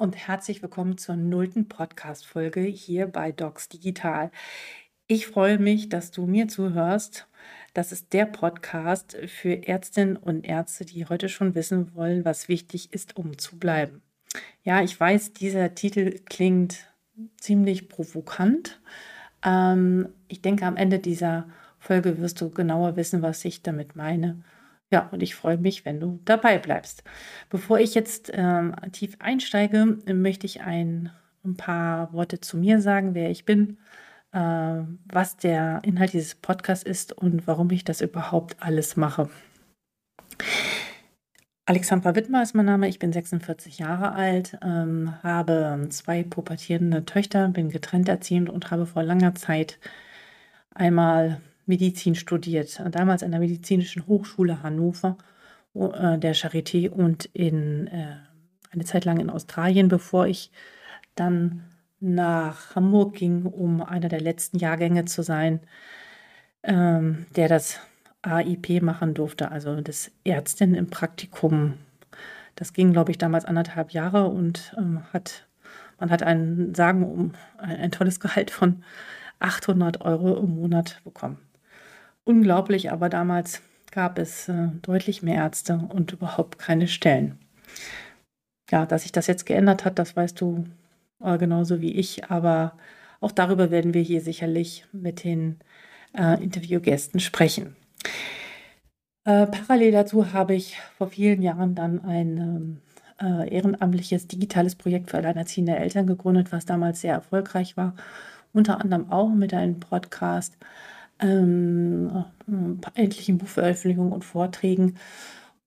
Und herzlich willkommen zur nullten Podcast-Folge hier bei Docs Digital. Ich freue mich, dass du mir zuhörst. Das ist der Podcast für Ärztinnen und Ärzte, die heute schon wissen wollen, was wichtig ist, um zu bleiben. Ja, ich weiß, dieser Titel klingt ziemlich provokant. Ähm, ich denke, am Ende dieser Folge wirst du genauer wissen, was ich damit meine. Ja, und ich freue mich, wenn du dabei bleibst. Bevor ich jetzt ähm, tief einsteige, möchte ich ein, ein, paar Worte zu mir sagen, wer ich bin, äh, was der Inhalt dieses Podcasts ist und warum ich das überhaupt alles mache. Alexandra Wittmer ist mein Name, ich bin 46 Jahre alt, ähm, habe zwei pubertierende Töchter, bin getrennt erziehend und habe vor langer Zeit einmal Medizin studiert. Damals an der Medizinischen Hochschule Hannover, äh, der Charité und in, äh, eine Zeit lang in Australien, bevor ich dann nach Hamburg ging, um einer der letzten Jahrgänge zu sein, ähm, der das AIP machen durfte, also das Ärztin im Praktikum. Das ging, glaube ich, damals anderthalb Jahre und ähm, hat, man hat einen, sagen, um ein, ein tolles Gehalt von 800 Euro im Monat bekommen unglaublich, aber damals gab es äh, deutlich mehr Ärzte und überhaupt keine Stellen. Ja, dass sich das jetzt geändert hat, das weißt du äh, genauso wie ich, aber auch darüber werden wir hier sicherlich mit den äh, Interviewgästen sprechen. Äh, parallel dazu habe ich vor vielen Jahren dann ein ähm, äh, ehrenamtliches digitales Projekt für alleinerziehende Eltern gegründet, was damals sehr erfolgreich war, unter anderem auch mit einem Podcast ähm, etlichen Buchveröffentlichungen und Vorträgen.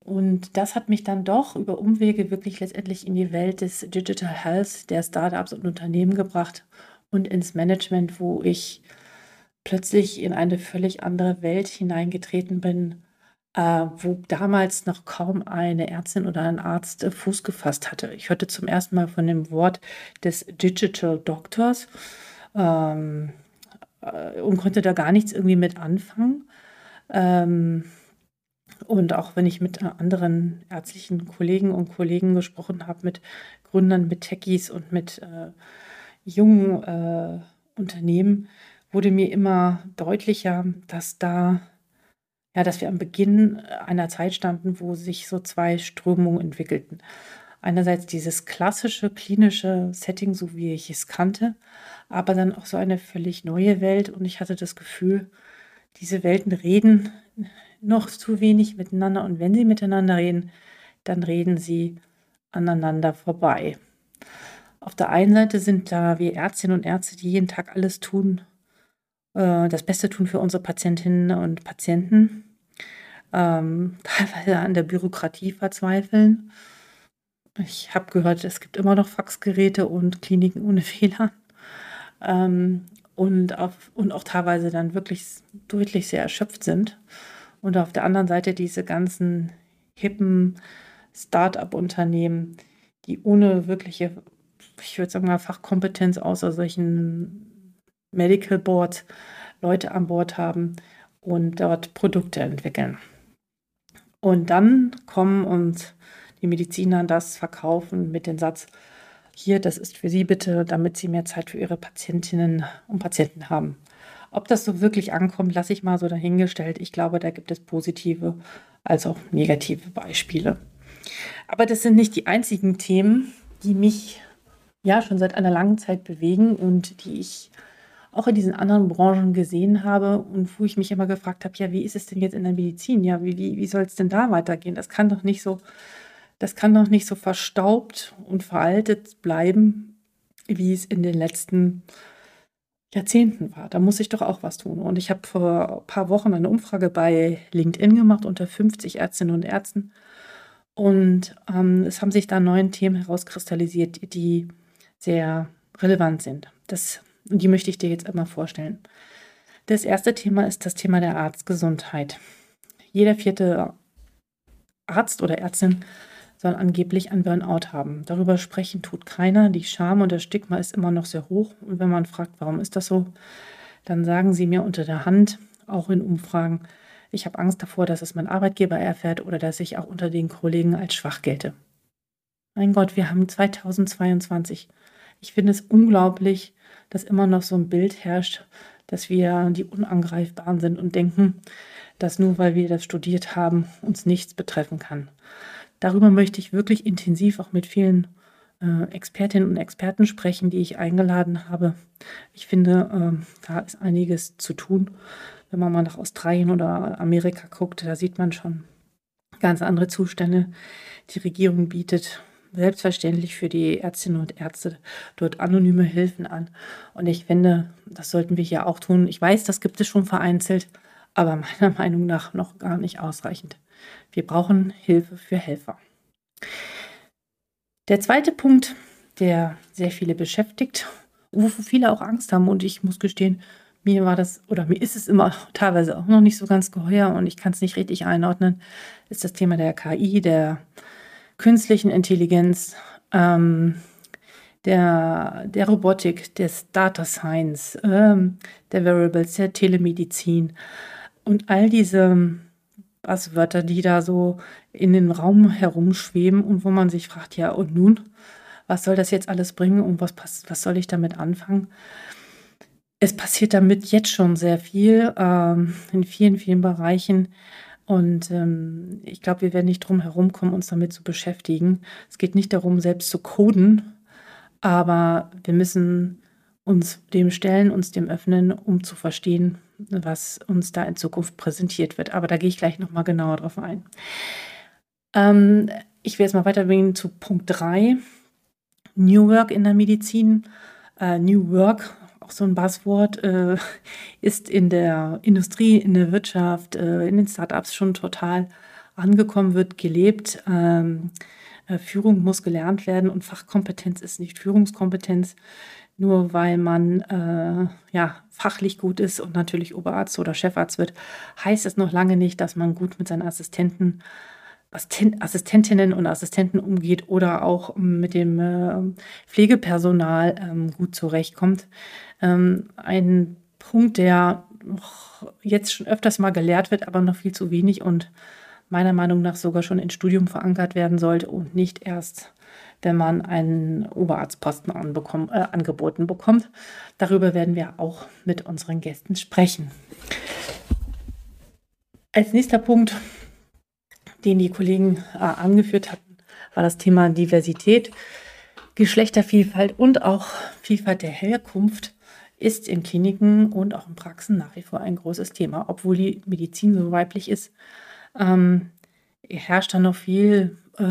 Und das hat mich dann doch über Umwege wirklich letztendlich in die Welt des Digital Health, der Startups und Unternehmen gebracht und ins Management, wo ich plötzlich in eine völlig andere Welt hineingetreten bin, äh, wo damals noch kaum eine Ärztin oder ein Arzt äh, Fuß gefasst hatte. Ich hörte zum ersten Mal von dem Wort des Digital Doctors. Ähm, äh, und konnte da gar nichts irgendwie mit anfangen. Ähm, und auch wenn ich mit anderen ärztlichen Kollegen und Kollegen gesprochen habe, mit Gründern, mit Techies und mit äh, jungen äh, Unternehmen, wurde mir immer deutlicher, dass da, ja, dass wir am Beginn einer Zeit standen, wo sich so zwei Strömungen entwickelten. Einerseits dieses klassische klinische Setting, so wie ich es kannte, aber dann auch so eine völlig neue Welt. Und ich hatte das Gefühl, diese Welten reden noch zu wenig miteinander. Und wenn sie miteinander reden, dann reden sie aneinander vorbei. Auf der einen Seite sind da wir Ärztinnen und Ärzte, die jeden Tag alles tun, äh, das Beste tun für unsere Patientinnen und Patienten, ähm, teilweise an der Bürokratie verzweifeln. Ich habe gehört, es gibt immer noch Faxgeräte und Kliniken ohne Fehler ähm, und, auf, und auch teilweise dann wirklich deutlich sehr erschöpft sind. Und auf der anderen Seite diese ganzen hippen Start-up-Unternehmen, die ohne wirkliche, ich würde sagen Fachkompetenz außer solchen Medical Board Leute an Bord haben und dort Produkte entwickeln. Und dann kommen und die Mediziner das verkaufen mit dem Satz, hier, das ist für Sie bitte, damit Sie mehr Zeit für Ihre Patientinnen und Patienten haben. Ob das so wirklich ankommt, lasse ich mal so dahingestellt. Ich glaube, da gibt es positive als auch negative Beispiele. Aber das sind nicht die einzigen Themen, die mich ja schon seit einer langen Zeit bewegen und die ich auch in diesen anderen Branchen gesehen habe und wo ich mich immer gefragt habe, ja, wie ist es denn jetzt in der Medizin? Ja, wie, wie, wie soll es denn da weitergehen? Das kann doch nicht so das kann doch nicht so verstaubt und veraltet bleiben, wie es in den letzten Jahrzehnten war. Da muss ich doch auch was tun. Und ich habe vor ein paar Wochen eine Umfrage bei LinkedIn gemacht unter 50 Ärztinnen und Ärzten. Und ähm, es haben sich da neun Themen herauskristallisiert, die sehr relevant sind. Das, die möchte ich dir jetzt einmal vorstellen. Das erste Thema ist das Thema der Arztgesundheit. Jeder vierte Arzt oder Ärztin soll angeblich ein Burnout haben. Darüber sprechen tut keiner. Die Scham und das Stigma ist immer noch sehr hoch. Und wenn man fragt, warum ist das so, dann sagen sie mir unter der Hand, auch in Umfragen, ich habe Angst davor, dass es mein Arbeitgeber erfährt oder dass ich auch unter den Kollegen als schwach gelte. Mein Gott, wir haben 2022. Ich finde es unglaublich, dass immer noch so ein Bild herrscht, dass wir die Unangreifbaren sind und denken, dass nur weil wir das studiert haben, uns nichts betreffen kann. Darüber möchte ich wirklich intensiv auch mit vielen äh, Expertinnen und Experten sprechen, die ich eingeladen habe. Ich finde, äh, da ist einiges zu tun. Wenn man mal nach Australien oder Amerika guckt, da sieht man schon ganz andere Zustände. Die Regierung bietet selbstverständlich für die Ärztinnen und Ärzte dort anonyme Hilfen an. Und ich finde, das sollten wir hier auch tun. Ich weiß, das gibt es schon vereinzelt, aber meiner Meinung nach noch gar nicht ausreichend. Wir brauchen Hilfe für Helfer. Der zweite Punkt, der sehr viele beschäftigt, wovor viele auch Angst haben, und ich muss gestehen, mir war das oder mir ist es immer teilweise auch noch nicht so ganz geheuer und ich kann es nicht richtig einordnen, ist das Thema der KI, der künstlichen Intelligenz, ähm, der, der Robotik, des Data Science, ähm, der Variables, der Telemedizin und all diese Buzzwörter, die da so in den Raum herumschweben und wo man sich fragt, ja, und nun, was soll das jetzt alles bringen und was, was soll ich damit anfangen? Es passiert damit jetzt schon sehr viel ähm, in vielen, vielen Bereichen. Und ähm, ich glaube, wir werden nicht drum herum kommen, uns damit zu beschäftigen. Es geht nicht darum, selbst zu coden, aber wir müssen uns dem stellen, uns dem öffnen, um zu verstehen, was uns da in Zukunft präsentiert wird. Aber da gehe ich gleich nochmal genauer drauf ein. Ähm, ich werde jetzt mal weitergehen zu Punkt 3. New Work in der Medizin. Äh, New Work, auch so ein Buzzword, äh, ist in der Industrie, in der Wirtschaft, äh, in den Startups schon total angekommen, wird gelebt. Ähm, äh, Führung muss gelernt werden und Fachkompetenz ist nicht Führungskompetenz. Nur weil man äh, ja, fachlich gut ist und natürlich Oberarzt oder Chefarzt wird, heißt es noch lange nicht, dass man gut mit seinen Assistenten, Assistentinnen und Assistenten umgeht oder auch mit dem äh, Pflegepersonal ähm, gut zurechtkommt. Ähm, ein Punkt, der jetzt schon öfters mal gelehrt wird, aber noch viel zu wenig und meiner Meinung nach sogar schon ins Studium verankert werden sollte und nicht erst wenn man einen Oberarztposten anbekommen, äh, angeboten bekommt. Darüber werden wir auch mit unseren Gästen sprechen. Als nächster Punkt, den die Kollegen äh, angeführt hatten, war das Thema Diversität, Geschlechtervielfalt und auch Vielfalt der Herkunft ist in Kliniken und auch in Praxen nach wie vor ein großes Thema. Obwohl die Medizin so weiblich ist, ähm, herrscht da noch viel äh,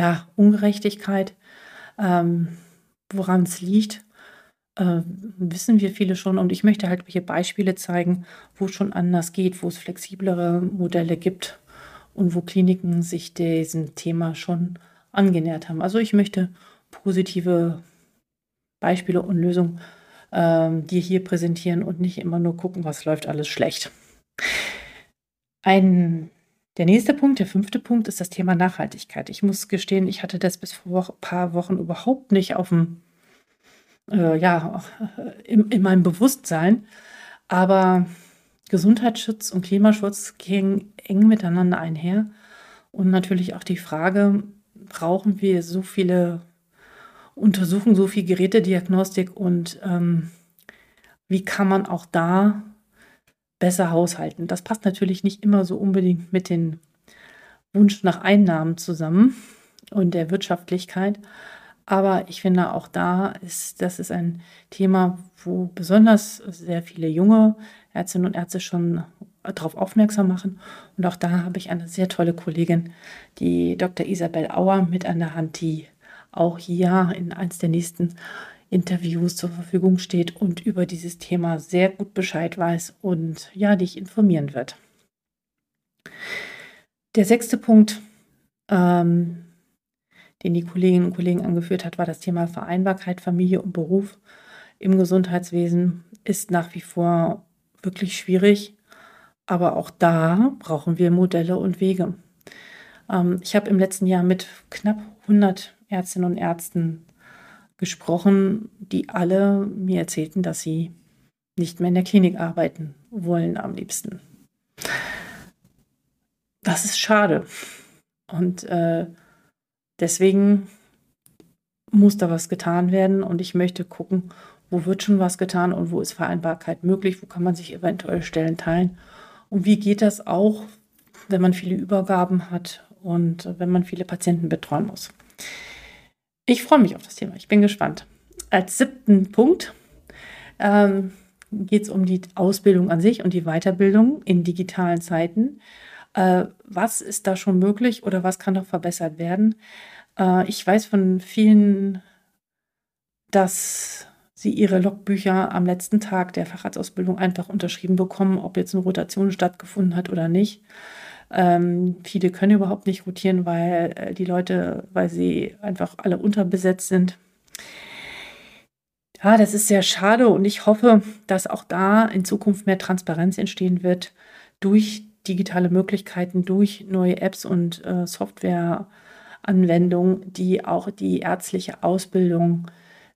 ja, Ungerechtigkeit, ähm, woran es liegt, äh, wissen wir viele schon. Und ich möchte halt hier Beispiele zeigen, wo es schon anders geht, wo es flexiblere Modelle gibt und wo Kliniken sich diesem Thema schon angenähert haben. Also ich möchte positive Beispiele und Lösungen ähm, dir hier präsentieren und nicht immer nur gucken, was läuft alles schlecht. Ein der nächste Punkt, der fünfte Punkt, ist das Thema Nachhaltigkeit. Ich muss gestehen, ich hatte das bis vor ein paar Wochen überhaupt nicht auf dem, äh, ja, in, in meinem Bewusstsein. Aber Gesundheitsschutz und Klimaschutz gehen eng miteinander einher. Und natürlich auch die Frage, brauchen wir so viele Untersuchungen, so viel Gerätediagnostik und ähm, wie kann man auch da besser haushalten. Das passt natürlich nicht immer so unbedingt mit dem Wunsch nach Einnahmen zusammen und der Wirtschaftlichkeit. Aber ich finde auch da ist, das ist ein Thema, wo besonders sehr viele junge Ärztinnen und Ärzte schon darauf aufmerksam machen. Und auch da habe ich eine sehr tolle Kollegin, die Dr. Isabel Auer mit an der Hand, die auch hier in eins der nächsten Interviews zur Verfügung steht und über dieses Thema sehr gut Bescheid weiß und ja, dich informieren wird. Der sechste Punkt, ähm, den die Kolleginnen und Kollegen angeführt hat, war das Thema Vereinbarkeit, Familie und Beruf im Gesundheitswesen ist nach wie vor wirklich schwierig, aber auch da brauchen wir Modelle und Wege. Ähm, ich habe im letzten Jahr mit knapp 100 Ärztinnen und Ärzten gesprochen, die alle mir erzählten, dass sie nicht mehr in der Klinik arbeiten wollen am liebsten. Das ist schade. Und äh, Deswegen muss da was getan werden und ich möchte gucken, wo wird schon was getan und wo ist Vereinbarkeit möglich, wo kann man sich eventuell Stellen teilen und wie geht das auch, wenn man viele Übergaben hat und wenn man viele Patienten betreuen muss. Ich freue mich auf das Thema, ich bin gespannt. Als siebten Punkt ähm, geht es um die Ausbildung an sich und die Weiterbildung in digitalen Zeiten. Äh, was ist da schon möglich oder was kann noch verbessert werden? Äh, ich weiß von vielen, dass sie ihre Logbücher am letzten Tag der Facharztausbildung einfach unterschrieben bekommen, ob jetzt eine Rotation stattgefunden hat oder nicht. Ähm, viele können überhaupt nicht rotieren, weil äh, die Leute, weil sie einfach alle unterbesetzt sind. Ja, das ist sehr schade und ich hoffe, dass auch da in Zukunft mehr Transparenz entstehen wird durch digitale Möglichkeiten, durch neue Apps und äh, Softwareanwendungen, die auch die ärztliche Ausbildung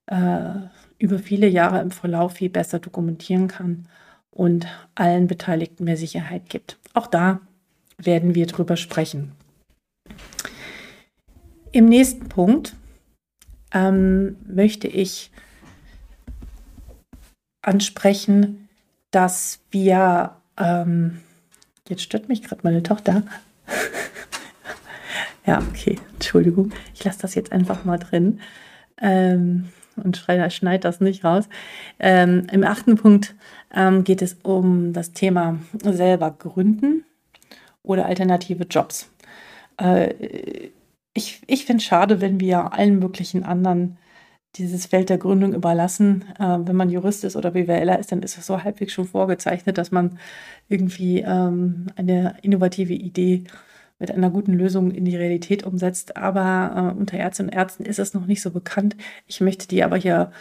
äh, über viele Jahre im Verlauf viel besser dokumentieren kann und allen Beteiligten mehr Sicherheit gibt. Auch da werden wir drüber sprechen. Im nächsten Punkt ähm, möchte ich ansprechen, dass wir, ähm, jetzt stört mich gerade meine Tochter. ja, okay, Entschuldigung, ich lasse das jetzt einfach mal drin ähm, und schneide das nicht raus. Ähm, Im achten Punkt ähm, geht es um das Thema selber gründen oder alternative Jobs. Äh, ich ich finde es schade, wenn wir allen möglichen anderen dieses Feld der Gründung überlassen. Äh, wenn man Jurist ist oder BWLer ist, dann ist es so halbwegs schon vorgezeichnet, dass man irgendwie ähm, eine innovative Idee mit einer guten Lösung in die Realität umsetzt. Aber äh, unter Ärztinnen und Ärzten ist es noch nicht so bekannt. Ich möchte dir aber hier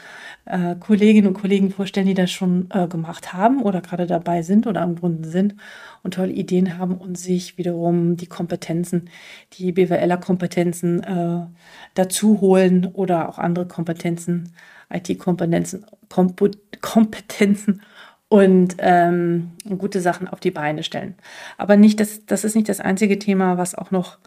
äh, Kolleginnen und Kollegen vorstellen, die das schon äh, gemacht haben oder gerade dabei sind oder am Gründen sind und tolle Ideen haben und sich wiederum die Kompetenzen, die BWLer-Kompetenzen äh, dazu holen oder auch andere Kompetenzen, IT-Kompetenzen, Kompetenzen und ähm, gute Sachen auf die Beine stellen. Aber nicht, das, das ist nicht das einzige Thema, was auch noch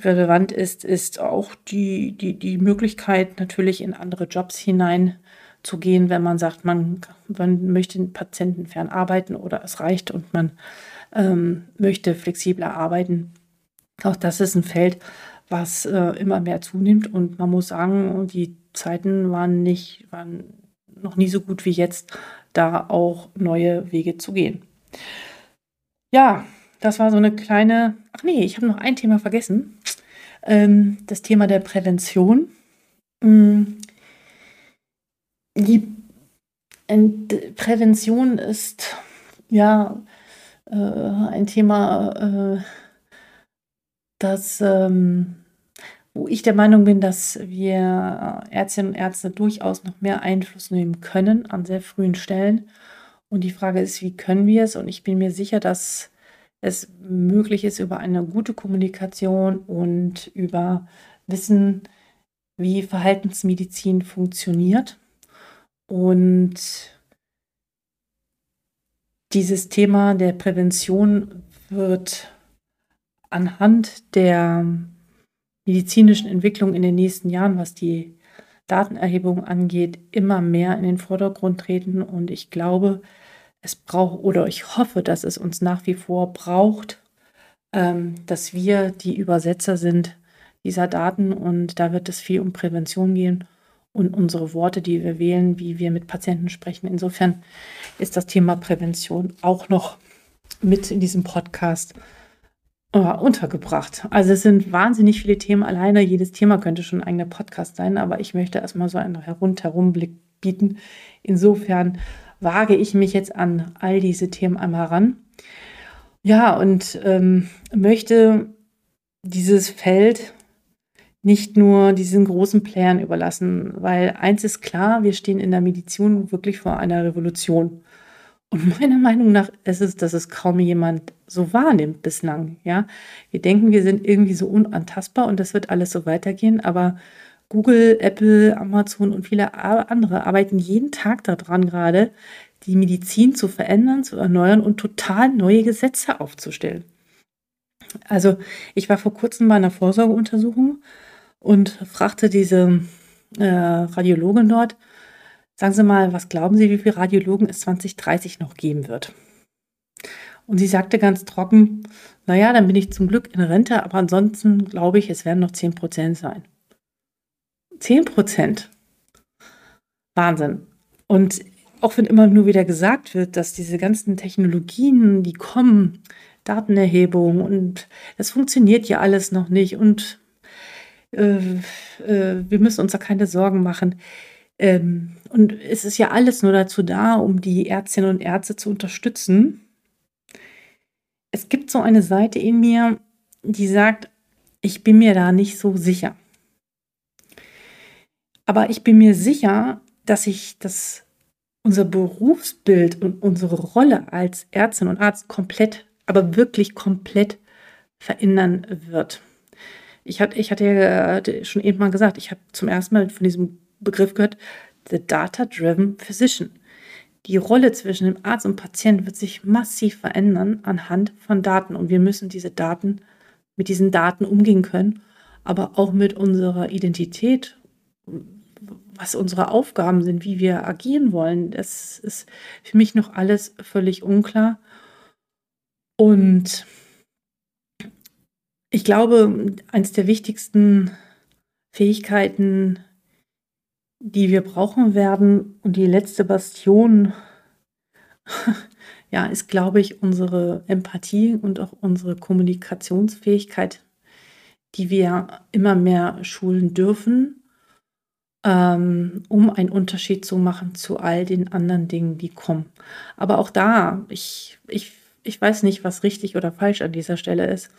relevant ist, ist auch die, die, die Möglichkeit, natürlich in andere Jobs hinein zu gehen, wenn man sagt, man, man möchte den Patienten fernarbeiten oder es reicht und man ähm, möchte flexibler arbeiten. Auch das ist ein Feld, was äh, immer mehr zunimmt und man muss sagen, die Zeiten waren nicht, waren noch nie so gut wie jetzt, da auch neue Wege zu gehen. Ja, das war so eine kleine. Ach nee, ich habe noch ein Thema vergessen. Ähm, das Thema der Prävention. Ähm, die Prävention ist ja äh, ein Thema, äh, das, ähm, wo ich der Meinung bin, dass wir Ärztinnen und Ärzte durchaus noch mehr Einfluss nehmen können an sehr frühen Stellen. Und die Frage ist, wie können wir es? Und ich bin mir sicher, dass es möglich ist über eine gute Kommunikation und über Wissen, wie Verhaltensmedizin funktioniert und dieses Thema der Prävention wird anhand der medizinischen Entwicklung in den nächsten Jahren, was die Datenerhebung angeht, immer mehr in den Vordergrund treten. Und ich glaube, es braucht oder ich hoffe, dass es uns nach wie vor braucht, ähm, dass wir die Übersetzer sind dieser Daten. Und da wird es viel um Prävention gehen und unsere Worte, die wir wählen, wie wir mit Patienten sprechen. Insofern ist das Thema Prävention auch noch mit in diesem Podcast untergebracht. Also es sind wahnsinnig viele Themen alleine. Jedes Thema könnte schon ein eigener Podcast sein, aber ich möchte erstmal so einen Rundherumblick bieten. Insofern wage ich mich jetzt an all diese Themen einmal ran. Ja, und ähm, möchte dieses Feld nicht nur diesen großen Playern überlassen, weil eins ist klar, wir stehen in der Medizin wirklich vor einer Revolution. Und meiner Meinung nach ist es, dass es kaum jemand so wahrnimmt bislang. Ja, wir denken, wir sind irgendwie so unantastbar und das wird alles so weitergehen, aber Google, Apple, Amazon und viele andere arbeiten jeden Tag daran gerade, die Medizin zu verändern, zu erneuern und total neue Gesetze aufzustellen. Also ich war vor kurzem bei einer Vorsorgeuntersuchung und fragte diese äh, Radiologin dort, sagen Sie mal, was glauben Sie, wie viele Radiologen es 2030 noch geben wird? Und sie sagte ganz trocken, naja, dann bin ich zum Glück in Rente, aber ansonsten glaube ich, es werden noch 10 Prozent sein. 10 Prozent. Wahnsinn. Und auch wenn immer nur wieder gesagt wird, dass diese ganzen Technologien, die kommen, Datenerhebung und das funktioniert ja alles noch nicht und äh, äh, wir müssen uns da keine Sorgen machen. Ähm, und es ist ja alles nur dazu da, um die Ärztinnen und Ärzte zu unterstützen. Es gibt so eine Seite in mir, die sagt, ich bin mir da nicht so sicher. Aber ich bin mir sicher, dass ich das unser Berufsbild und unsere Rolle als Ärztin und Arzt komplett, aber wirklich komplett verändern wird. Ich hatte, ich hatte ja schon eben mal gesagt, ich habe zum ersten Mal von diesem Begriff gehört, the Data-Driven Physician. Die Rolle zwischen dem Arzt und Patient wird sich massiv verändern anhand von Daten und wir müssen diese Daten mit diesen Daten umgehen können, aber auch mit unserer Identität, was unsere Aufgaben sind, wie wir agieren wollen. Das ist für mich noch alles völlig unklar. Und ich glaube, eines der wichtigsten Fähigkeiten, die wir brauchen werden und die letzte Bastion, ja, ist, glaube ich, unsere Empathie und auch unsere Kommunikationsfähigkeit, die wir immer mehr schulen dürfen ähm, um einen Unterschied zu machen zu all den anderen Dingen, die kommen. Aber auch da, ich, ich, ich weiß nicht, was richtig oder falsch an dieser Stelle ist.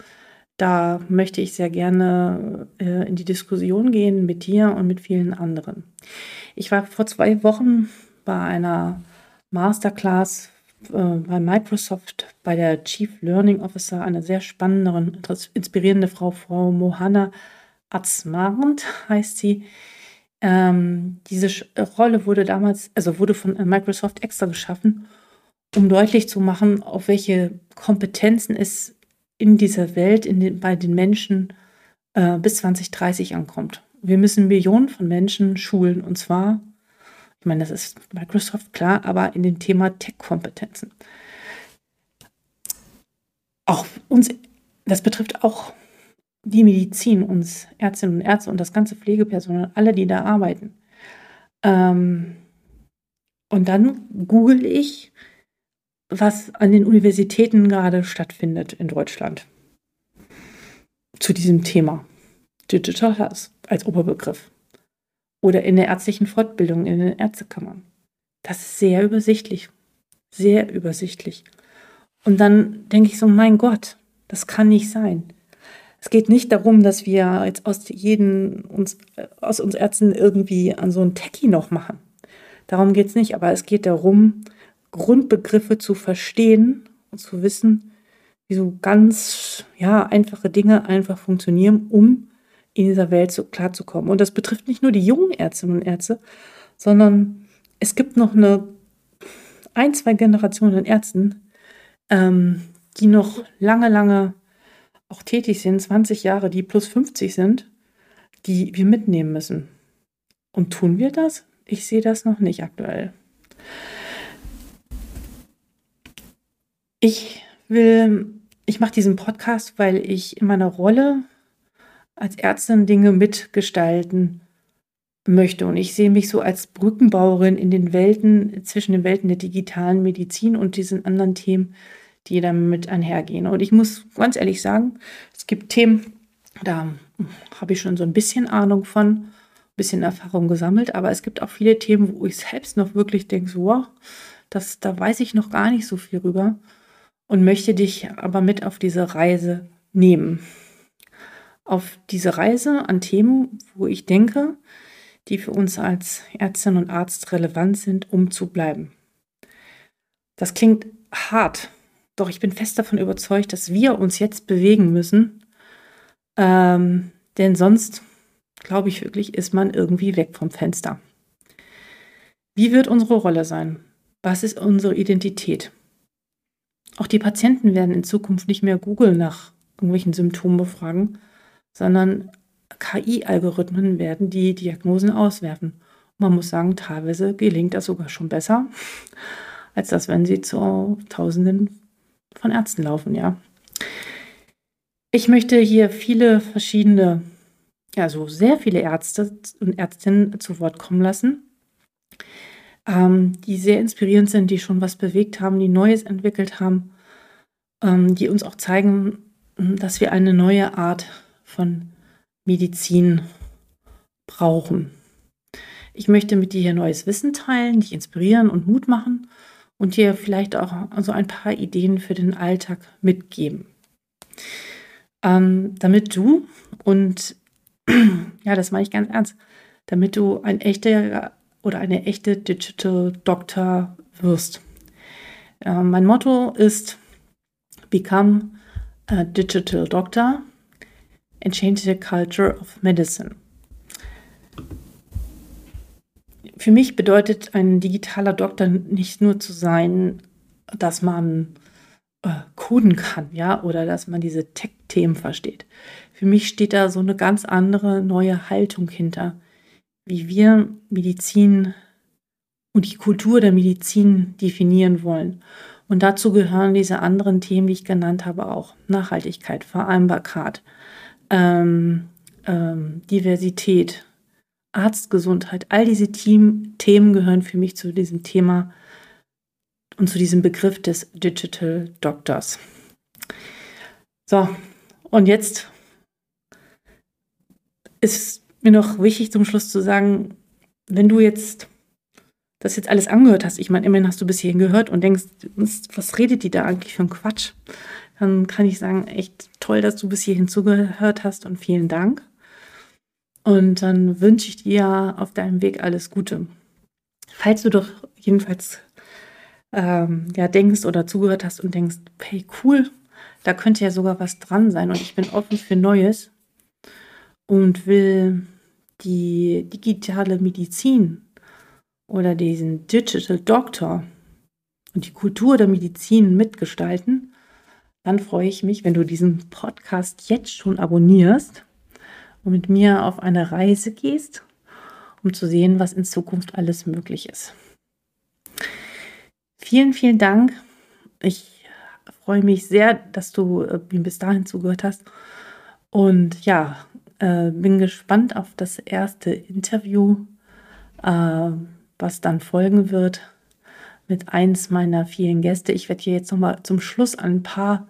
Da möchte ich sehr gerne äh, in die Diskussion gehen mit dir und mit vielen anderen. Ich war vor zwei Wochen bei einer Masterclass äh, bei Microsoft bei der Chief Learning Officer, eine sehr spannende und inspirierende Frau, Frau Mohana Atzmarnd heißt sie. Ähm, diese Rolle wurde damals, also wurde von äh, Microsoft extra geschaffen, um deutlich zu machen, auf welche Kompetenzen es in dieser Welt, in den, bei den Menschen äh, bis 2030 ankommt. Wir müssen Millionen von Menschen schulen und zwar, ich meine, das ist Microsoft klar, aber in dem Thema Tech-Kompetenzen. Auch uns, das betrifft auch die Medizin, uns Ärztinnen und Ärzte und das ganze Pflegepersonal, alle, die da arbeiten. Ähm, und dann google ich, was an den Universitäten gerade stattfindet in Deutschland zu diesem Thema. Digital Health als Oberbegriff. Oder in der ärztlichen Fortbildung in den Ärztekammern. Das ist sehr übersichtlich. Sehr übersichtlich. Und dann denke ich so, mein Gott, das kann nicht sein. Es geht nicht darum, dass wir jetzt aus jedem uns, aus uns Ärzten irgendwie an so ein Techie noch machen. Darum geht es nicht, aber es geht darum, Grundbegriffe zu verstehen und zu wissen, wie so ganz ja, einfache Dinge einfach funktionieren, um in dieser Welt so klarzukommen. Und das betrifft nicht nur die jungen Ärztinnen und Ärzte, sondern es gibt noch eine ein, zwei Generationen an Ärzten, ähm, die noch lange, lange auch tätig sind, 20 Jahre, die plus 50 sind, die wir mitnehmen müssen. Und tun wir das? Ich sehe das noch nicht aktuell. Ich will, ich mache diesen Podcast, weil ich in meiner Rolle als Ärztin Dinge mitgestalten möchte. Und ich sehe mich so als Brückenbauerin in den Welten, zwischen den Welten der digitalen Medizin und diesen anderen Themen, die damit einhergehen. Und ich muss ganz ehrlich sagen, es gibt Themen, da habe ich schon so ein bisschen Ahnung von, ein bisschen Erfahrung gesammelt, aber es gibt auch viele Themen, wo ich selbst noch wirklich denke, so, wow, das, da weiß ich noch gar nicht so viel rüber und möchte dich aber mit auf diese Reise nehmen. Auf diese Reise an Themen, wo ich denke, die für uns als Ärztin und Arzt relevant sind, um zu bleiben. Das klingt hart, doch ich bin fest davon überzeugt, dass wir uns jetzt bewegen müssen. Ähm, denn sonst, glaube ich wirklich, ist man irgendwie weg vom Fenster. Wie wird unsere Rolle sein? Was ist unsere Identität? Auch die Patienten werden in Zukunft nicht mehr Google nach irgendwelchen Symptomen befragen, sondern KI-Algorithmen werden die Diagnosen auswerfen. Man muss sagen, teilweise gelingt das sogar schon besser, als das, wenn sie zu Tausenden von Ärzten laufen, ja. Ich möchte hier viele verschiedene, also sehr viele Ärzte und Ärztinnen zu Wort kommen lassen, ähm, die sehr inspirierend sind, die schon was bewegt haben, die Neues entwickelt haben, ähm, die uns auch zeigen, dass wir eine neue Art von Medizin brauchen. Ich möchte mit dir hier neues Wissen teilen, dich inspirieren und Mut machen und dir vielleicht auch so ein paar Ideen für den Alltag mitgeben. Ähm, damit du, und ja, das meine ich ganz ernst, damit du ein echter oder eine echte Digital Doctor wirst. Äh, mein Motto ist Become a Digital Doctor and Change the Culture of Medicine. Für mich bedeutet ein digitaler Doktor nicht nur zu sein, dass man äh, coden kann, ja, oder dass man diese Tech-Themen versteht. Für mich steht da so eine ganz andere neue Haltung hinter, wie wir Medizin und die Kultur der Medizin definieren wollen. Und dazu gehören diese anderen Themen, die ich genannt habe, auch Nachhaltigkeit, Vereinbarkeit, ähm, ähm, Diversität, Arztgesundheit. All diese Team Themen gehören für mich zu diesem Thema und zu diesem Begriff des Digital Doctors. So, und jetzt ist mir noch wichtig zum Schluss zu sagen, wenn du jetzt das jetzt alles angehört hast, ich meine, immerhin hast du bis hierhin gehört und denkst, was redet die da eigentlich für ein Quatsch? Dann kann ich sagen, echt toll, dass du bis hierhin zugehört hast und vielen Dank. Und dann wünsche ich dir auf deinem Weg alles Gute. Falls du doch jedenfalls ähm, ja, denkst oder zugehört hast und denkst, hey, cool, da könnte ja sogar was dran sein und ich bin offen für Neues und will die digitale Medizin oder diesen Digital Doctor und die Kultur der Medizin mitgestalten, dann freue ich mich, wenn du diesen Podcast jetzt schon abonnierst und mit mir auf eine Reise gehst, um zu sehen, was in Zukunft alles möglich ist. Vielen, vielen Dank. Ich freue mich sehr, dass du äh, mir bis dahin zugehört hast. Und ja, äh, bin gespannt auf das erste Interview. Äh, was dann folgen wird mit eins meiner vielen Gäste. Ich werde hier jetzt nochmal zum Schluss ein paar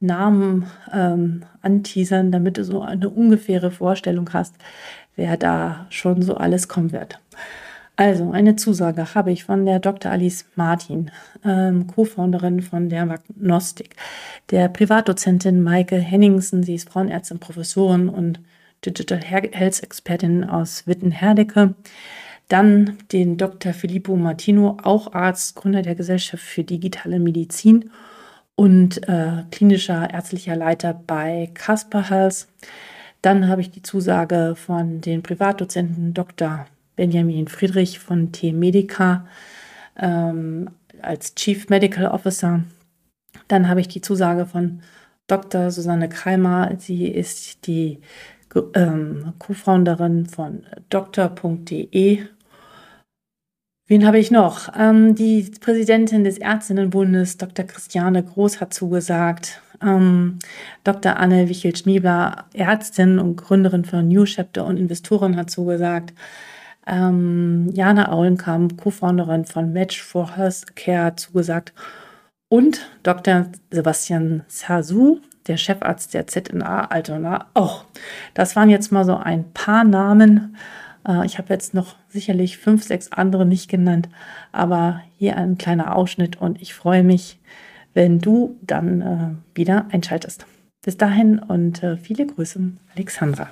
Namen ähm, anteasern, damit du so eine ungefähre Vorstellung hast, wer da schon so alles kommen wird. Also, eine Zusage habe ich von der Dr. Alice Martin, ähm, Co-Founderin von der Magnostik, der Privatdozentin Maike Henningsen, sie ist Frauenärztin, Professorin und Digital Health Expertin aus Witten-Herdecke, dann den Dr. Filippo Martino, auch Arzt, Gründer der Gesellschaft für digitale Medizin und äh, klinischer ärztlicher Leiter bei Casper Health. Dann habe ich die Zusage von den Privatdozenten Dr. Benjamin Friedrich von T-Medica ähm, als Chief Medical Officer. Dann habe ich die Zusage von Dr. Susanne Kreimer. Sie ist die ähm, Co-Founderin von doktor.de Wen habe ich noch? Ähm, die Präsidentin des Ärztinnenbundes, Dr. Christiane Groß, hat zugesagt. Ähm, Dr. Anne Wichel-Schniebler, Ärztin und Gründerin von New Chapter und Investorin, hat zugesagt. Ähm, Jana Aulenkamp, Co-Founderin von Match for Healthcare, hat zugesagt. Und Dr. Sebastian Sasu, der Chefarzt der ZNA Altona, auch. Das waren jetzt mal so ein paar Namen. Äh, ich habe jetzt noch sicherlich fünf, sechs andere nicht genannt, aber hier ein kleiner Ausschnitt und ich freue mich, wenn du dann äh, wieder einschaltest. Bis dahin und äh, viele Grüße, Alexandra.